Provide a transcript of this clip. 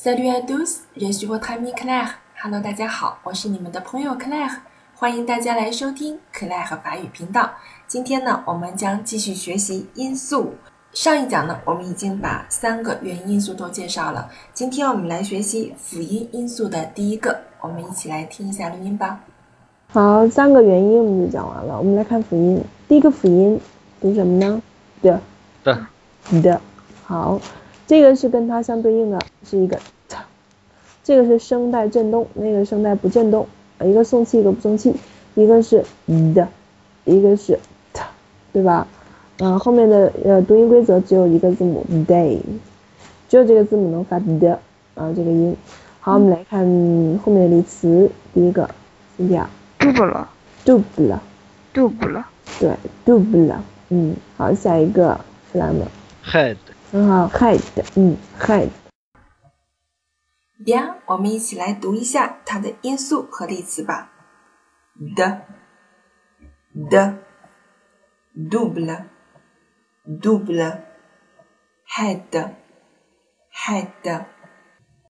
Salut à tous, je suis votre ami Claire. Hello，大家好，我是你们的朋友 Claire，欢迎大家来收听 Claire 法语频道。今天呢，我们将继续学习音素。上一讲呢，我们已经把三个元音因素都介绍了。今天我们来学习辅音因素的第一个，我们一起来听一下录音吧。好，三个元音我们就讲完了，我们来看辅音。第一个辅音读什么呢？的的的。好，这个是跟它相对应的，是一个。这个是声带振动，那个声带不振动，一个送气一个不送气，一个是的，一个是 t，对吧？嗯，后面的呃读音规则只有一个字母 day，只有这个字母能发的啊这个音。好，我们来看后面的例词，第一个，，double，double，double，对，double，嗯，好，下一个，弗拉姆，head，很好，head，嗯，head。Bien，我们一起来读一下它的音素和例词吧。的的，double，double，head，head。